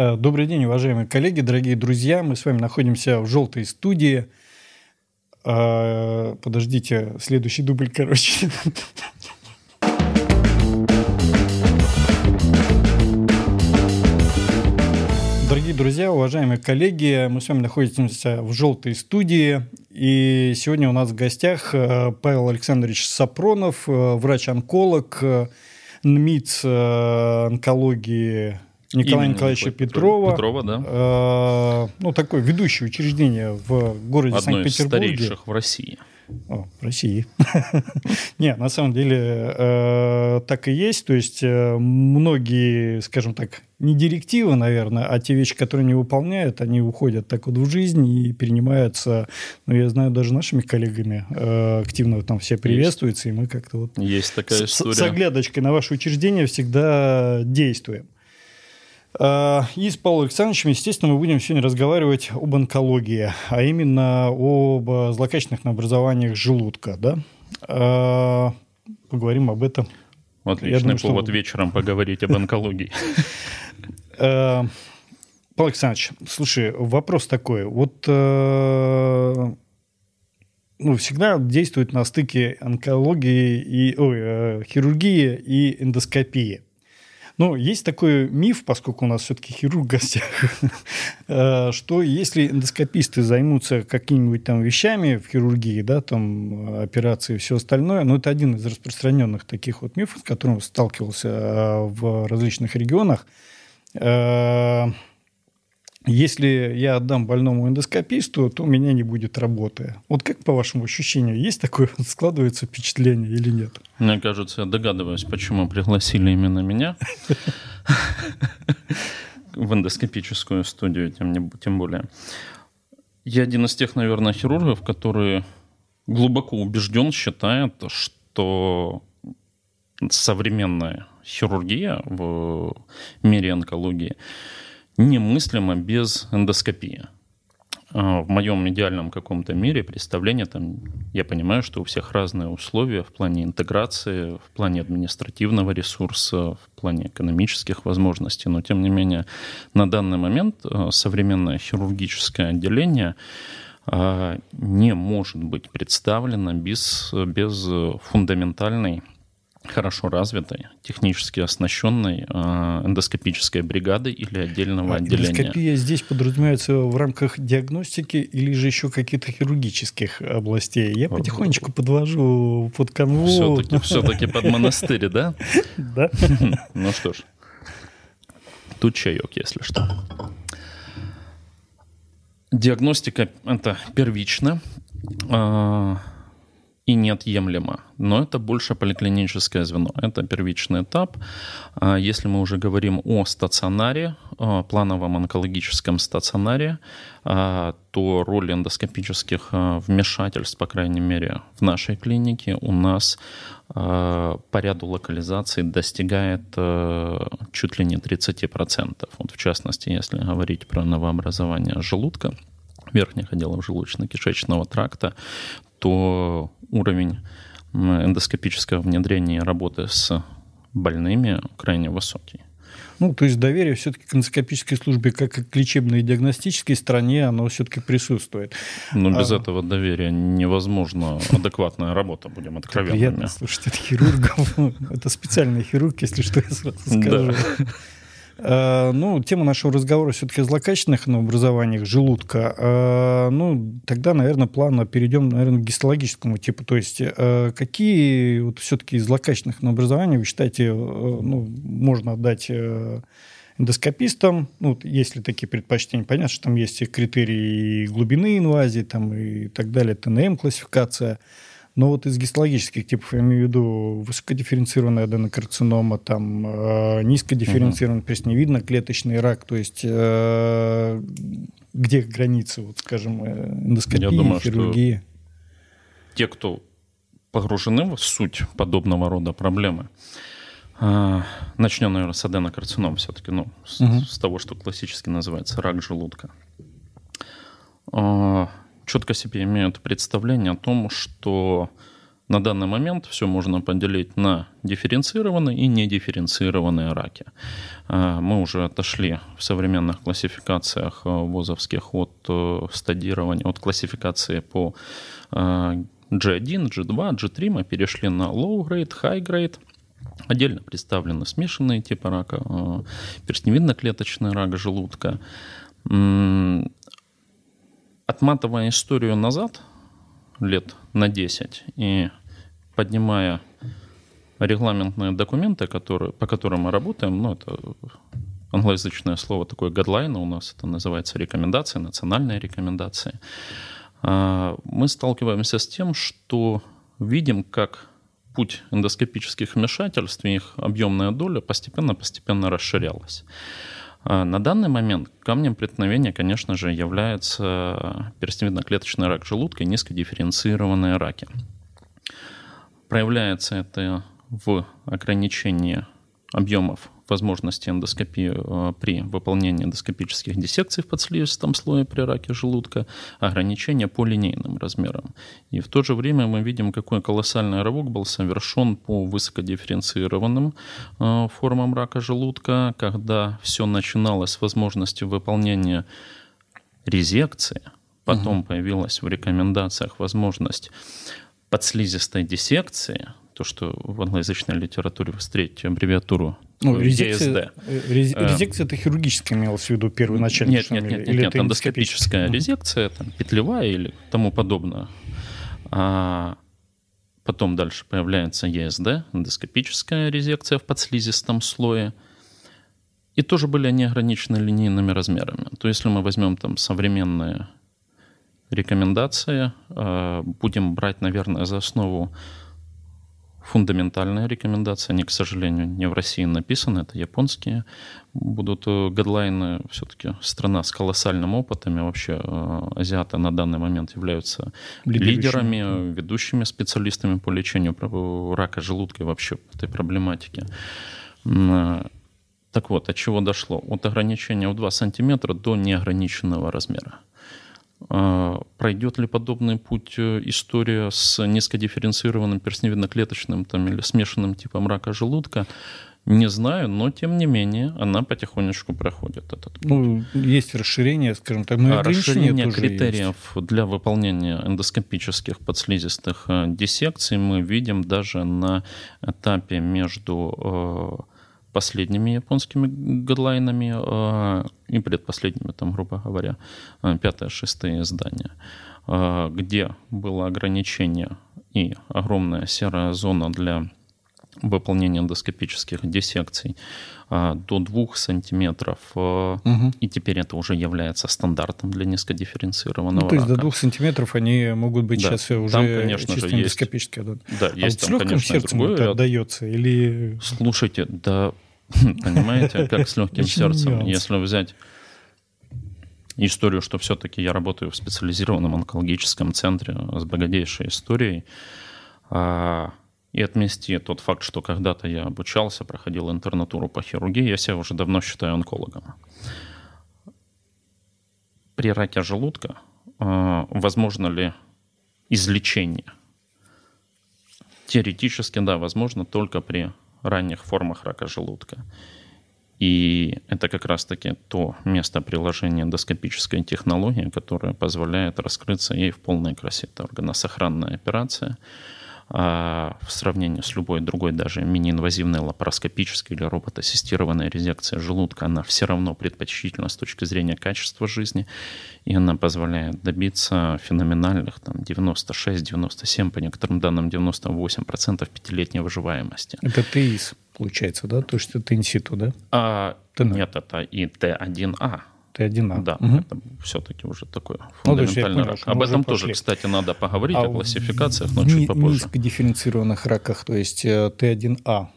Э, добрый день, уважаемые коллеги, дорогие друзья. Мы с вами находимся в желтой студии. Э, подождите, следующий дубль, короче. Дорогие друзья, уважаемые коллеги, мы с вами находимся в желтой студии. И сегодня у нас в гостях э, Павел Александрович Сапронов, врач-онколог, НМИЦ онкологии Николая Именно Николаевича Петрова. Петрова, да. Э, ну, такое ведущее учреждение в городе Санкт-Петербурге. Одно из старейших в России. О, в России. Не, на самом деле э, так и есть. То есть э, многие, скажем так, не директивы, наверное, а те вещи, которые не выполняют, они уходят так вот в жизнь и перенимаются, ну, я знаю, даже нашими коллегами э, активно там все приветствуются, и мы как-то вот... Есть такая история. С оглядочкой на ваше учреждение всегда действуем. Э, и с Павлом Александровичем, естественно, мы будем сегодня разговаривать об онкологии, а именно об злокачественных образованиях желудка. Да? Э, поговорим об этом. Отличный думаю, повод что... вечером поговорить об онкологии. Э, Павел Александрович, слушай, вопрос такой. Вот ну, всегда действует на стыке онкологии и ой, хирургии и эндоскопии. Но есть такой миф, поскольку у нас все-таки хирург в гостях, э, что если эндоскописты займутся какими-нибудь там вещами в хирургии, да, там операции и все остальное, ну, это один из распространенных таких вот мифов, с которым сталкивался э, в различных регионах, э, если я отдам больному эндоскописту, то у меня не будет работы. Вот как по вашему ощущению, есть такое складывается впечатление или нет? Мне кажется, я догадываюсь, почему пригласили именно меня в эндоскопическую студию, тем, тем более. Я один из тех, наверное, хирургов, которые глубоко убежден, считает, что современная хирургия в мире онкологии – немыслимо без эндоскопии. А, в моем идеальном каком-то мире представление там, я понимаю, что у всех разные условия в плане интеграции, в плане административного ресурса, в плане экономических возможностей, но тем не менее на данный момент а, современное хирургическое отделение а, не может быть представлено без, без фундаментальной хорошо развитой, технически оснащенной э, эндоскопической бригадой или отдельного а отделения. Эндоскопия здесь подразумевается в рамках диагностики или же еще каких-то хирургических областей? Я потихонечку подвожу под канву. Все-таки, все-таки под монастырь, да? Да. Ну что ж, тут чаек, если что. Диагностика – это первично. А, и неотъемлемо. Но это больше поликлиническое звено. Это первичный этап. А если мы уже говорим о стационаре, плановом онкологическом стационаре, а, то роль эндоскопических а, вмешательств, по крайней мере, в нашей клинике у нас по ряду локализаций достигает чуть ли не 30%. Вот в частности, если говорить про новообразование желудка, верхних отделов желудочно-кишечного тракта, то уровень эндоскопического внедрения работы с больными крайне высокий. Ну, то есть доверие все-таки к эндоскопической службе, как и к лечебной и диагностической стороне, оно все-таки присутствует. Но без а... этого доверия невозможно адекватная работа, будем откровенными. Приятно слушать от хирургов. Это специальный хирург, если что, я сразу скажу. Э, ну, тема нашего разговора все-таки о злокачественных образованиях желудка. Э, ну, тогда, наверное, плавно перейдем, наверное, к гистологическому типу. То есть, э, какие вот все-таки злокачественных образования вы считаете, ну, можно отдать эндоскопистам, ну, если такие предпочтения, понятно, что там есть и критерии глубины инвазии там, и так далее, ТНМ-классификация – но вот из гистологических типов, я имею в виду высокодифференцированная аденокарцинома, там, э, низкодифференцированный угу. пресневидно-клеточный рак, то есть э, где границы, вот, скажем, э, эндоскопии, я думаю, хирургии? Те, кто погружены в суть подобного рода проблемы, э, Начнем, наверное, с аденокарцином все-таки, ну, с, угу. с того, что классически называется рак желудка. Четко себе имеют представление о том, что на данный момент все можно поделить на дифференцированные и недифференцированные раки. А, мы уже отошли в современных классификациях э, ВОЗовских от э, стадирования, от классификации по G1, G2, G3. Мы перешли на low grade, high grade. Отдельно представлены смешанные типы рака, э, перстневидно-клеточный рак желудка. Отматывая историю назад, лет на 10, и поднимая регламентные документы, которые, по которым мы работаем, ну, это англоязычное слово такое гадлайн у нас, это называется рекомендации, национальные рекомендации, а, мы сталкиваемся с тем, что видим, как путь эндоскопических вмешательств их объемная доля постепенно-постепенно расширялась. А, на данный момент камнем преткновения, конечно же, является перстневидно-клеточный рак желудка и низкодифференцированные раки. Проявляется это в ограничении объемов возможности эндоскопии э, при выполнении эндоскопических диссекций в подслизистом слое при раке желудка, ограничения по линейным размерам. И в то же время мы видим, какой колоссальный рывок был совершен по высокодифференцированным э, формам рака желудка, когда все начиналось с возможности выполнения резекции, потом угу. появилась в рекомендациях возможность подслизистой диссекции, то, что в англоязычной литературе вы встретите аббревиатуру ну, резекция, э, резекция это хирургическая имелась в виду первоначально? Нет, нет, нет, нет, нет эндоскопическая резекция, там, петлевая или тому подобное. А потом дальше появляется ЕСД, эндоскопическая резекция в подслизистом слое. И тоже были они ограничены линейными размерами. То есть, если мы возьмем там современные рекомендации, а, будем брать, наверное, за основу фундаментальная рекомендация. Они, к сожалению, не в России написаны, это японские. Будут э, гадлайны, все-таки страна с колоссальным опытом. И вообще э, азиаты на данный момент являются лидерами, ведущими специалистами по лечению рака желудка и вообще этой проблематики. Э, так вот, от чего дошло? От ограничения в 2 сантиметра до неограниченного размера. А, пройдет ли подобный путь э, история с низкодифференцированным перстневидно-клеточным там, или смешанным типом рака желудка? Не знаю, но тем не менее она потихонечку проходит этот путь. Ну, есть расширение, скажем так, но а расширение критериев есть. для выполнения эндоскопических подслизистых э, диссекций мы видим даже на этапе между э, последними японскими гадлайнами э, и предпоследними, там, грубо говоря, э, пятое, шестое издание, э, где было ограничение и огромная серая зона для выполнения эндоскопических диссекций до 2 сантиметров. Угу. И теперь это уже является стандартом для низкодифференцированного ну, То есть рака. до 2 сантиметров они могут быть да. сейчас уже там, конечно чисто же, эндоскопические. Есть, да, а есть вот там, с легким сердцем другое... это отдается? Или... Слушайте, да Понимаете, как с легким сердцем. Если взять историю, что все-таки я работаю в специализированном онкологическом центре с богатейшей историей, а, и отмести тот факт, что когда-то я обучался, проходил интернатуру по хирургии, я себя уже давно считаю онкологом. При раке желудка а, возможно ли излечение? Теоретически, да, возможно только при ранних формах рака желудка. И это как раз-таки то место приложения эндоскопической технологии, которое позволяет раскрыться ей в полной красе. Это органосохранная операция – в сравнении с любой другой, даже мини-инвазивной лапароскопической или роботассистированной резекцией желудка, она все равно предпочтительна с точки зрения качества жизни, и она позволяет добиться феноменальных там, 96-97, по некоторым данным 98% пятилетней выживаемости. Это ТИС, получается, да? То есть это инситу, да? А, нет, это и Т1А. Т1А. Да, угу. это все-таки уже такой фундаментальный ну, рак. Об этом тоже, пошли. кстати, надо поговорить, а о классификациях, но чуть попозже. В низкодифференцированных раках, то есть э, Т1А,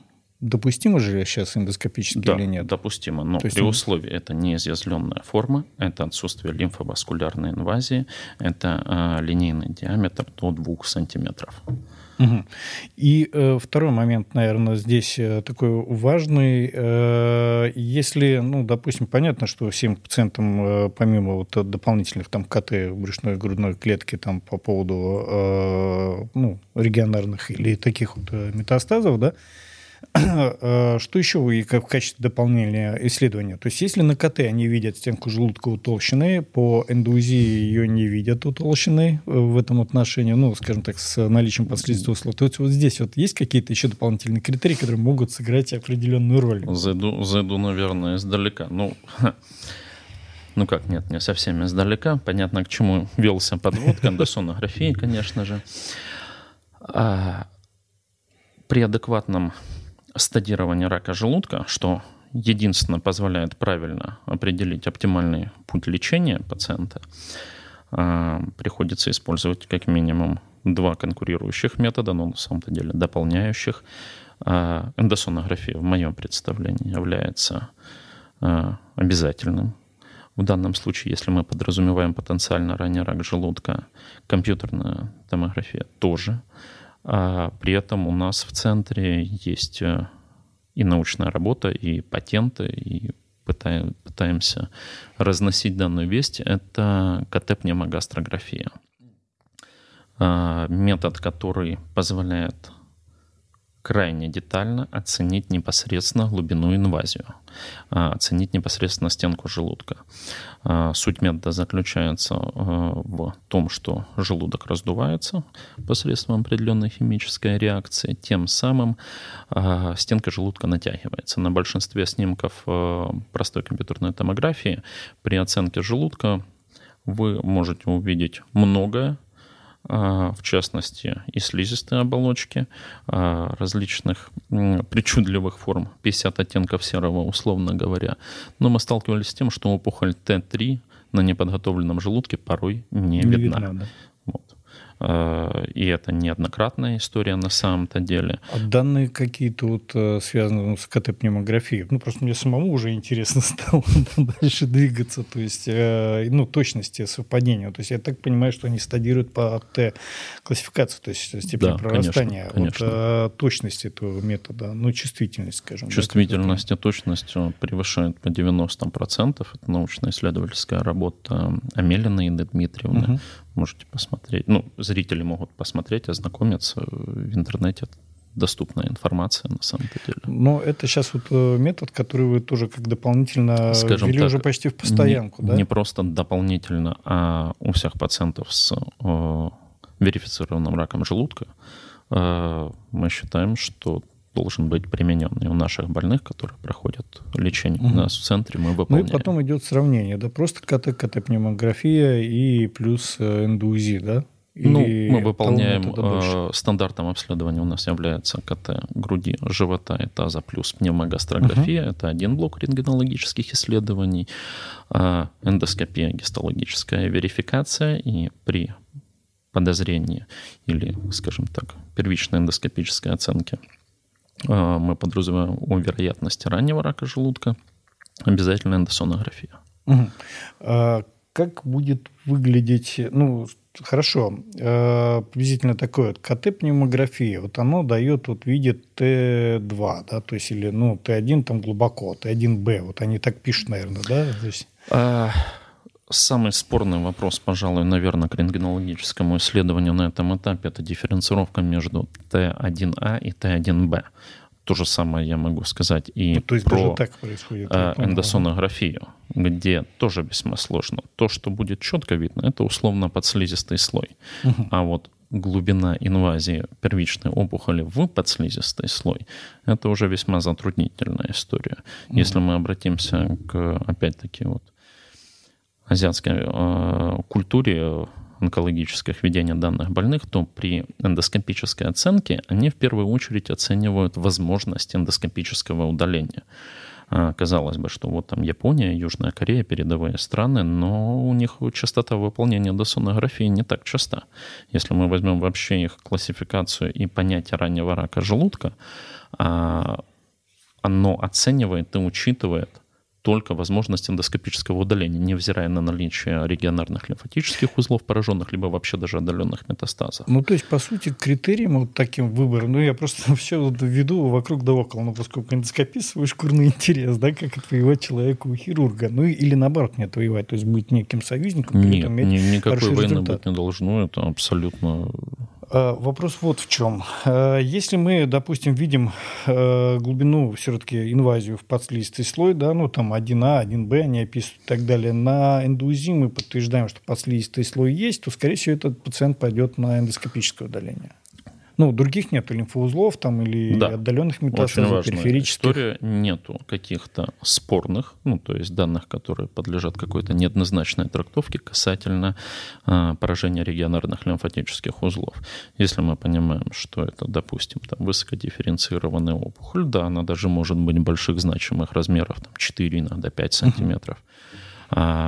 Допустимо же сейчас эндоскопически да, или нет? допустимо, но есть при условии это не изъязвленная форма, это отсутствие лимфоваскулярной инвазии, это э, линейный диаметр до 2 сантиметров. Угу. И э, второй момент, наверное, здесь э, такой важный. Э, если, ну, допустим, понятно, что всем пациентам, э, помимо вот дополнительных там КТ брюшной грудной клетки там по поводу э, ну, регионарных или таких вот метастазов, да, Э, что еще вы как в качестве дополнения исследования? То есть если на КТ они видят стенку желудка утолщенной, по эндоузии ее не видят утолщенной э, в этом отношении, ну, скажем так, с наличием подследственного слоя, то есть вот здесь вот есть какие-то еще дополнительные критерии, которые могут сыграть определенную роль? Зайду, зайду наверное, издалека. Ну, ну как, нет, не совсем издалека. Понятно, к чему велся подвод, кондосонографии, конечно же. А, при адекватном стадирование рака желудка, что единственно позволяет правильно определить оптимальный путь лечения пациента, а, приходится использовать как минимум два конкурирующих метода, но на самом-то деле дополняющих. А, эндосонография в моем представлении является а, обязательным. В данном случае, если мы подразумеваем потенциально ранний рак желудка, компьютерная томография тоже – а при этом у нас в центре есть э, и научная работа, и патенты, и пытаем, пытаемся разносить данную весть. Это КТ-пневмогастрография. А, метод, который позволяет крайне детально оценить непосредственно глубину инвазию, а, оценить непосредственно стенку желудка. А, суть метода заключается а, в том, что желудок раздувается посредством определенной химической реакции, тем самым стенка желудка натягивается. На большинстве снимков простой компьютерной томографии при оценке желудка вы можете увидеть многое, в частности, и слизистые оболочки а, различных причудливых форм, 50 оттенков серого, условно говоря. Но мы сталкивались с тем, что опухоль Т3 на неподготовленном желудке порой не, не видна. видна да. Э, и это неоднократная история на самом-то деле. А данные какие-то вот э, связаны ну, с КТ-пневмографией? Ну, просто мне самому уже интересно стало дальше двигаться, то есть, э, ну, точности совпадения. То есть я так понимаю, что они стадируют по Т-классификации, то есть степень да, прорастания. Конечно, конечно. Вот точность этого метода, ну, чувствительность, скажем. Чувствительность да, и точность превышают по 90%. Это научно-исследовательская работа Амелина и Дмитриевны. Угу. Можете посмотреть. Ну, зрители могут посмотреть, ознакомиться в интернете. Доступная информация на самом деле. Но это сейчас вот э, метод, который вы тоже как дополнительно Скажем ввели так, уже почти в постоянку, не, да? Не просто дополнительно, а у всех пациентов с э, верифицированным раком желудка э, мы считаем, что должен быть применен и у наших больных, которые проходят лечение угу. у нас в центре, мы выполняем. Ну и потом идет сравнение, да, просто КТ, КТ-пневмография и плюс э, эндоузи, да? Ну, Или ну, мы выполняем э, стандартом обследования у нас является КТ груди, живота и таза плюс пневмогастрография. Uh-huh. Это один блок рентгенологических исследований. Э, эндоскопия, гистологическая верификация. И при подозрении или, скажем так, первичной эндоскопической оценке э, мы подразумеваем о вероятности раннего рака желудка. Обязательно эндосонография. А как будет выглядеть, ну, Хорошо. Э, приблизительно такое вот КТ-пневмография. Вот оно дает, вот видит Т2, да, то есть или, ну, Т1 там глубоко, Т1Б. Вот они так пишут, наверное, да? То есть... а, самый спорный вопрос, пожалуй, наверное, к рентгенологическому исследованию на этом этапе – это дифференцировка между Т1А и Т1Б. То же самое я могу сказать и ну, то есть про так происходит, э, эндосонографию, где тоже весьма сложно. То, что будет четко видно, это условно подслизистый слой. Угу. А вот глубина инвазии первичной опухоли в подслизистый слой, это уже весьма затруднительная история. Угу. Если мы обратимся к, опять-таки, вот азиатской э, культуре, онкологических ведения данных больных, то при эндоскопической оценке они в первую очередь оценивают возможность эндоскопического удаления. А, казалось бы, что вот там Япония, Южная Корея, передовые страны, но у них частота выполнения досонографии не так часто. Если мы возьмем вообще их классификацию и понятие раннего рака желудка, а, оно оценивает и учитывает только возможность эндоскопического удаления, невзирая на наличие регионарных лимфатических узлов пораженных, либо вообще даже отдаленных метастазов. Ну, то есть, по сути, критерием вот таким выбором, ну, я просто все вот веду вокруг да около, ну, поскольку эндоскопия свой шкурный интерес, да, как отвоевать человеку у хирурга, ну, или наоборот не отвоевать, то есть быть неким союзником. Нет, ни, никакой войны результат. быть не должно, это абсолютно вопрос вот в чем. А, если мы, допустим, видим а, глубину, все-таки инвазию в подслизистый слой, да, ну там 1А, 1Б, они описывают и так далее, на эндоузии мы подтверждаем, что подслизистый слой есть, то, скорее всего, этот пациент пойдет на эндоскопическое удаление. Ну, других нет лимфоузлов там или да. отдаленных метастазов, периферических. история. Нету каких-то спорных, ну, то есть данных, которые подлежат какой-то неоднозначной трактовке касательно э, поражения регионарных лимфатических узлов. Если мы понимаем, что это, допустим, там, высокодифференцированная опухоль, да, она даже может быть больших значимых размеров, там, 4, иногда 5 сантиметров. А,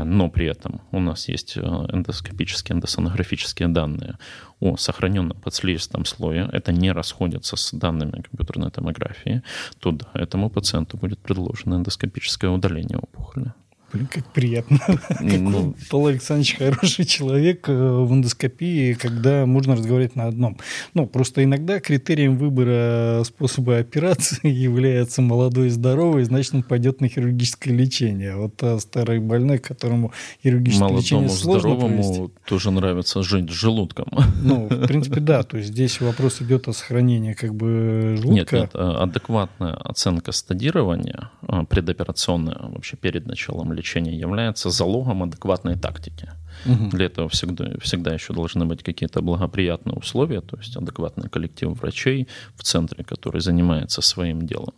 но при этом у нас есть э, эндоскопические, эндосонографические данные о сохраненном подслизистом слое, это не расходится с данными компьютерной томографии, то этому пациенту будет предложено эндоскопическое удаление опухоли. Блин, как приятно. Ну, Павел Александрович хороший человек э, в эндоскопии, когда можно разговаривать на одном. Ну, просто иногда критерием выбора способа операции является молодой и здоровый, значит, он пойдет на хирургическое лечение. Вот а старый больной, которому хирургическое Молодому, лечение сложно здоровому провести. тоже нравится жить с желудком. Ну, в принципе, да. То есть здесь вопрос идет о сохранении как бы желудка. Нет, нет, а адекватная оценка стадирования а, предоперационная вообще перед началом лечения лечения является залогом адекватной тактики. Угу. Для этого всегда, всегда еще должны быть какие-то благоприятные условия, то есть адекватный коллектив врачей в центре, который занимается своим делом.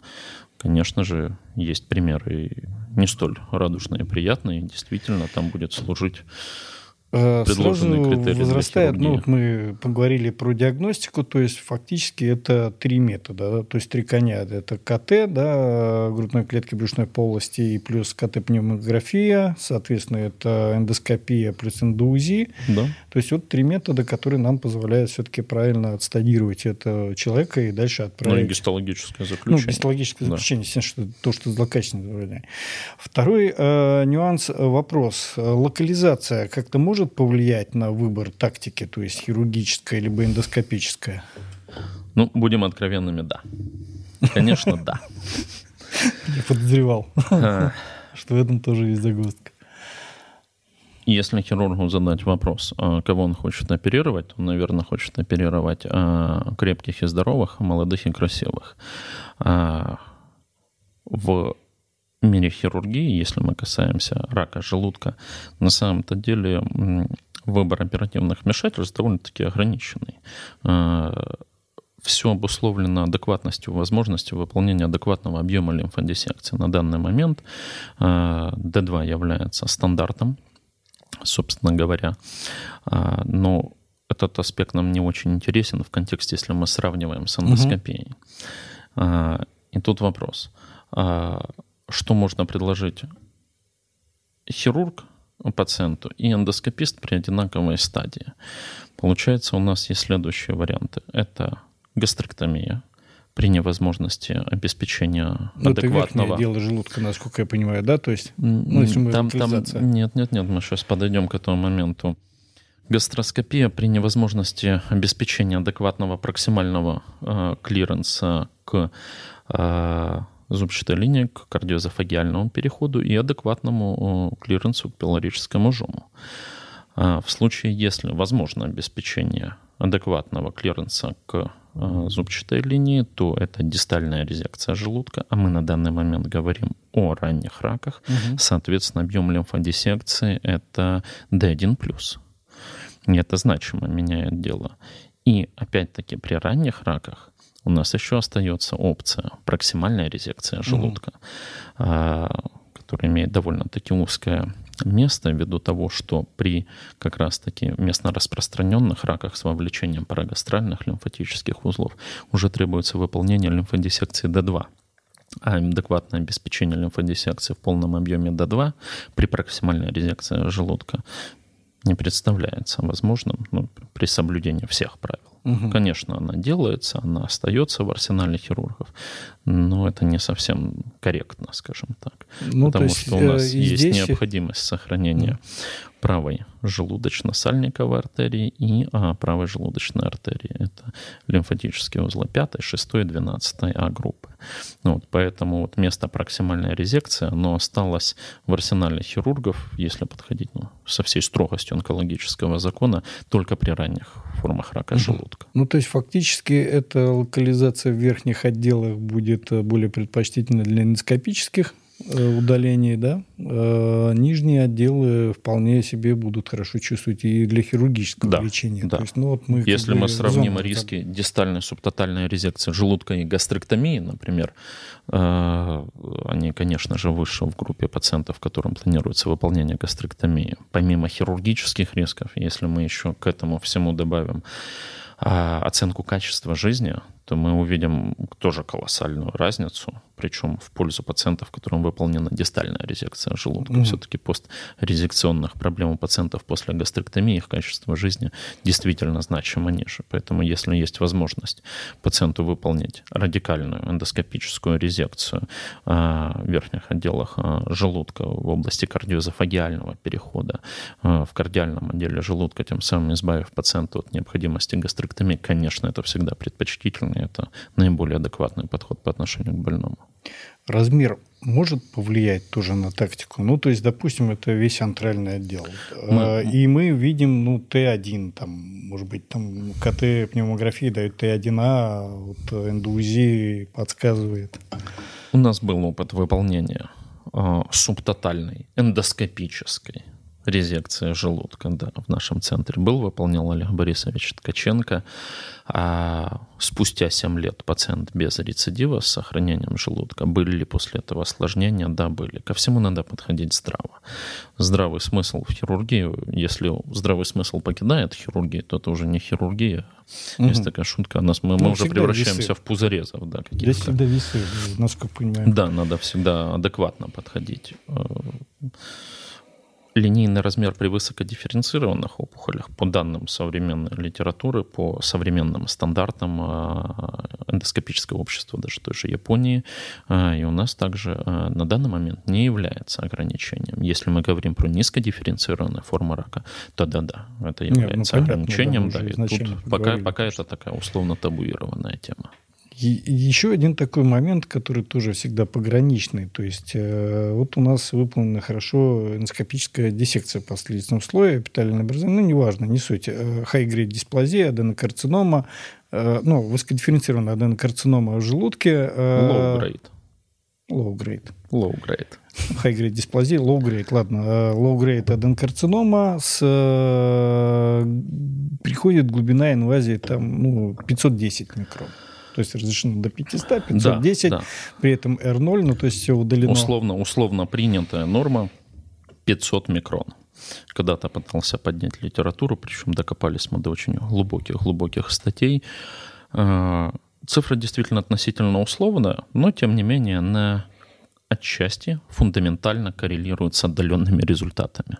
Конечно же, есть примеры не столь радужные и приятные, действительно там будет служить Э, сразу возрастает, ну вот мы поговорили про диагностику, то есть фактически это три метода, да, то есть три коня. Это КТ, да, грудной клетки брюшной полости и плюс КТ-пневмография, соответственно, это эндоскопия плюс эндоузи. Да. То есть вот три метода, которые нам позволяют все-таки правильно отстадировать этого человека и дальше отправить. Ну и гистологическое заключение. Ну, гистологическое да. заключение, естественно, что, то, что злокачественное. Второй э, нюанс, э, вопрос. Локализация как-то может может повлиять на выбор тактики, то есть хирургическая либо эндоскопическая? Ну, будем откровенными, да. Конечно, да. Я подозревал, а. что в этом тоже есть загвоздка. Если хирургу задать вопрос, а, кого он хочет оперировать, он, наверное, хочет оперировать а, крепких и здоровых, молодых и красивых. В мире хирургии, если мы касаемся рака желудка, на самом-то деле выбор оперативных вмешательств довольно-таки ограниченный. А, Все обусловлено адекватностью возможностью выполнения адекватного объема лимфодиссекции. На данный момент D2 а, является стандартом, собственно говоря, а, но этот аспект нам не очень интересен в контексте, если мы сравниваем с эндоскопией. Угу. И тут вопрос что можно предложить хирург пациенту и эндоскопист при одинаковой стадии. Получается, у нас есть следующие варианты. Это гастректомия при невозможности обеспечения ну, адекватного... Это тело желудка, насколько я понимаю, да? То есть, ну, если мы там, там, Нет, нет, нет, мы сейчас подойдем к этому моменту. Гастроскопия при невозможности обеспечения адекватного проксимального э, клиренса к э, зубчатая линия к кардиозофагиальному переходу и адекватному клиренсу к пилорическому жому. А в случае, если возможно обеспечение адекватного клиренса к а, зубчатой линии, то это дистальная резекция желудка, а мы на данный момент говорим о ранних раках. Угу. Соответственно, объем лимфодиссекции это D1+. И это значимо меняет дело. И опять-таки при ранних раках у нас еще остается опция проксимальная резекция желудка, mm-hmm. которая имеет довольно-таки узкое место ввиду того, что при как раз-таки местно распространенных раках с вовлечением парагастральных лимфатических узлов уже требуется выполнение лимфодиссекции D2 а адекватное обеспечение лимфодиссекции в полном объеме D2 при проксимальной резекции желудка не представляется возможным ну, при соблюдении всех правил. Угу. Конечно, она делается, она остается в арсенале хирургов, но это не совсем корректно, скажем так. Ну, потому есть, что у нас э, есть здесь... необходимость сохранения правой желудочно-сальниковой артерии и а, правой желудочной артерии. Это лимфатические узлы 5, 6, 12 А группы. Ну, вот, поэтому вот место проксимальной резекции, оно осталось в арсенале хирургов, если подходить ну, со всей строгостью онкологического закона, только при ранних формах рака желудка. Ну, то есть фактически эта локализация в верхних отделах будет э, более предпочтительна для эндоскопических удалений, да, э, нижние отделы вполне себе будут хорошо чувствовать и для хирургического да, лечения. Да. То есть, ну, вот мы Если мы сравним риски там... дистальной субтотальной резекции желудка и гастректомии, например, э, они, конечно же, выше в группе пациентов, которым планируется выполнение гастректомии. Помимо хирургических рисков, если мы еще к этому всему добавим оценку качества жизни, то мы увидим тоже колоссальную разницу, причем в пользу пациентов, которым выполнена дистальная резекция желудка. Mm-hmm. Все-таки пострезекционных проблем у пациентов после гастректомии их качество жизни действительно значимо ниже. Поэтому если есть возможность пациенту выполнить радикальную эндоскопическую резекцию а, в верхних отделах а, желудка в области кардиозофагиального перехода а, в кардиальном отделе желудка, тем самым избавив пациента от необходимости гастректомии, конечно, это всегда предпочтительно и это наиболее адекватный подход по отношению к больному. Размер может повлиять тоже на тактику? Ну, то есть, допустим, это весь антральный отдел. Мы... А, и мы видим, ну, Т1, там, может быть, там КТ пневмографии дают Т1А, а вот эндоузи подсказывает. У нас был опыт выполнения э, субтотальной эндоскопической резекция желудка да, в нашем центре был, выполнял Олег Борисович Ткаченко. А спустя 7 лет пациент без рецидива с сохранением желудка. Были ли после этого осложнения? Да, были. Ко всему надо подходить здраво. Здравый смысл в хирургии, если здравый смысл покидает хирургию, то это уже не хирургия. Угу. Есть такая шутка. Нас, мы, ну, мы уже превращаемся весы. в пузырезов. Да, Здесь всегда весы, насколько понимаю. Да, надо всегда адекватно подходить линейный размер при высокодифференцированных опухолях, по данным современной литературы, по современным стандартам а, эндоскопического общества, даже той же Японии, а, и у нас также а, на данный момент не является ограничением. Если мы говорим про низкодифференцированные формы рака, то да-да, это является Нет, ну, ограничением. Понятно, да, и тут пока, пока это такая условно табуированная тема. Еще один такой момент, который тоже всегда пограничный. То есть, э, вот у нас выполнена хорошо эндоскопическая диссекция последнего слоя, эпителиальное образование, ну, неважно, не суть. High-grade дисплазия, аденокарцинома, э, ну, высокодифференцированная аденокарцинома в желудке. Э, low-grade. Low-grade. Low-grade. High-grade дисплазия, low-grade, ладно. Low-grade аденокарцинома с... Приходит глубина инвазии там, ну, 510 микрон то есть разрешено до 500, 510, да, да. при этом R0, ну то есть все удалено. Условно, условно принятая норма 500 микрон. Когда-то пытался поднять литературу, причем докопались мы до очень глубоких-глубоких статей. А, цифра действительно относительно условная, но тем не менее на отчасти фундаментально коррелирует с отдаленными результатами.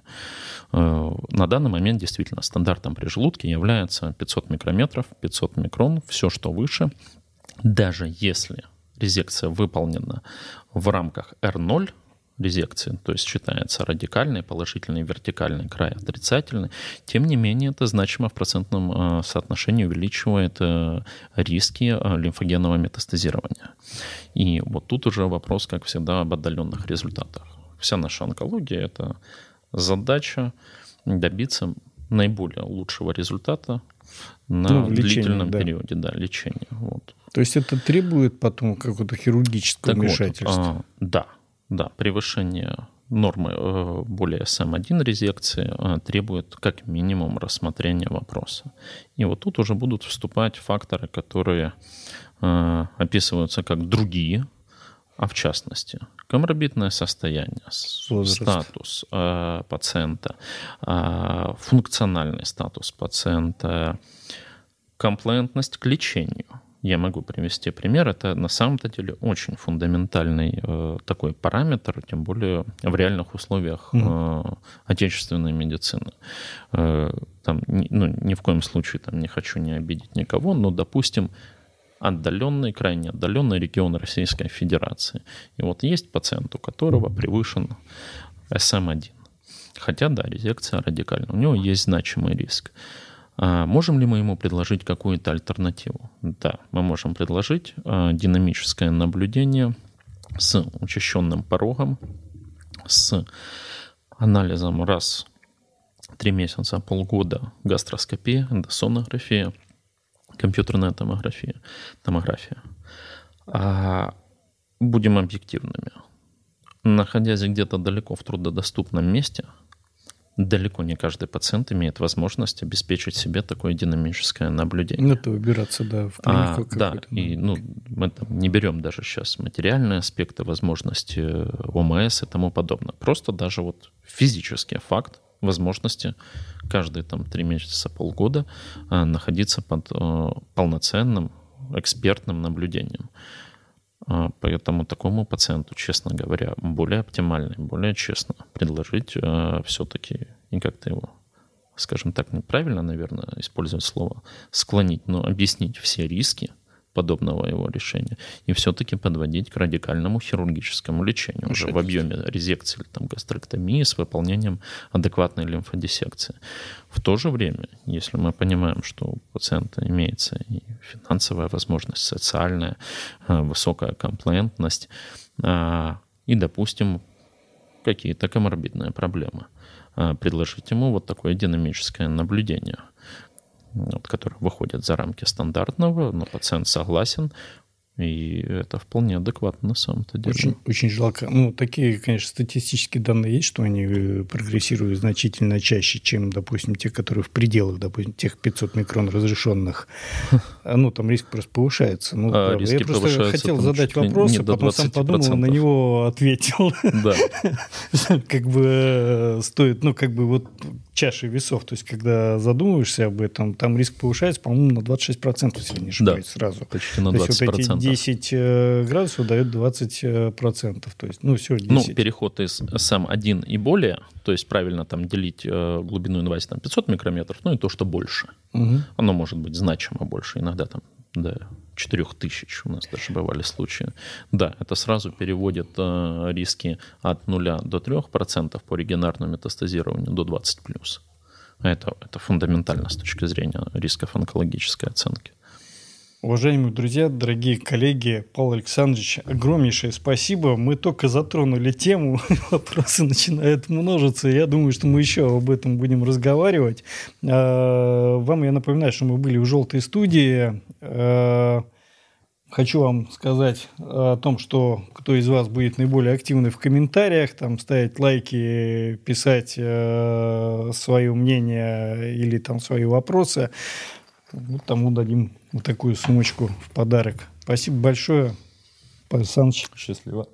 А, на данный момент действительно стандартом при желудке является 500 микрометров, 500 микрон, все, что выше, даже если резекция выполнена в рамках R0 резекции, то есть считается радикальный, положительный, вертикальный край отрицательный, тем не менее это значимо в процентном э, соотношении увеличивает э, риски э, лимфогенного метастазирования. И вот тут уже вопрос, как всегда, об отдаленных результатах. Вся наша онкология — это задача добиться наиболее лучшего результата на ну, длительном да. периоде да, лечения. Вот. То есть это требует потом какого-то хирургического так вмешательства? Вот, а, да, да. Превышение нормы э, более СМ1 резекции э, требует как минимум рассмотрения вопроса. И вот тут уже будут вступать факторы, которые э, описываются как другие, а в частности коморбидное состояние, Возраст. статус э, пациента, э, функциональный статус пациента, комплаентность к лечению. Я могу привести пример. Это на самом-то деле очень фундаментальный э, такой параметр, тем более в реальных условиях э, отечественной медицины. Э, там, ну, ни в коем случае там, не хочу не обидеть никого, но, допустим, отдаленный, крайне отдаленный регион Российской Федерации. И вот есть пациент, у которого превышен СМ1. Хотя, да, резекция радикальная. У него есть значимый риск. А можем ли мы ему предложить какую-то альтернативу? Да, мы можем предложить а, динамическое наблюдение с учащенным порогом, с анализом раз в три месяца, полгода гастроскопия, эндосонография, компьютерная томография. томография. А будем объективными. Находясь где-то далеко в трудодоступном месте – далеко не каждый пациент имеет возможность обеспечить себе такое динамическое наблюдение. Это выбираться, да, в а, Да, и ну, мы там не берем даже сейчас материальные аспекты, возможности ОМС и тому подобное. Просто даже вот физический факт возможности каждые там три месяца, полгода а, находиться под а, полноценным экспертным наблюдением. А, поэтому такому пациенту, честно говоря, более оптимально, более честно предложить а, все-таки и как-то его, скажем так, неправильно, наверное, использовать слово, склонить, но объяснить все риски, подобного его решения, и все-таки подводить к радикальному хирургическому лечению уже в объеме резекции или там, гастроктомии с выполнением адекватной лимфодиссекции. В то же время, если мы понимаем, что у пациента имеется и финансовая возможность, социальная, а, высокая комплаентность, а, и, допустим, какие-то коморбидные проблемы, а, предложить ему вот такое динамическое наблюдение – вот, которые выходят за рамки стандартного, но пациент согласен, и это вполне адекватно на самом-то деле. Очень, очень жалко. Ну, такие, конечно, статистические данные есть, что они э, прогрессируют значительно чаще, чем, допустим, те, которые в пределах, допустим, тех 500 микрон разрешенных. Ну, там риск просто повышается. Ну, а, я просто хотел задать вопрос, а потом сам подумал, на него ответил. Да. Как бы э, стоит, ну, как бы вот чаши весов, то есть когда задумываешься об этом, там риск повышается, по-моему, на 26%, если не ошибаюсь, да, сразу. почти на 20%. То есть вот эти 10 э, градусов дает 20%. То есть, ну, все, 10. Ну, переход из SM1 и более, то есть правильно там делить э, глубину инвазии там 500 микрометров, ну и то, что больше. Угу. Оно может быть значимо больше, иногда там до 4000 у нас даже бывали случаи. Да, это сразу переводит э, риски от 0 до 3% по регионарному метастазированию до 20+. Это, это фундаментально с точки зрения рисков онкологической оценки. Уважаемые друзья, дорогие коллеги, Павел Александрович, огромнейшее спасибо. Мы только затронули тему, вопросы начинают множиться. Я думаю, что мы еще об этом будем разговаривать. А, вам я напоминаю, что мы были в «Желтой студии». А, хочу вам сказать о том, что кто из вас будет наиболее активный в комментариях, там ставить лайки, писать э, свое мнение или там свои вопросы. Вот тому дадим вот такую сумочку в подарок. Спасибо большое, Павел Александрович. Счастливо.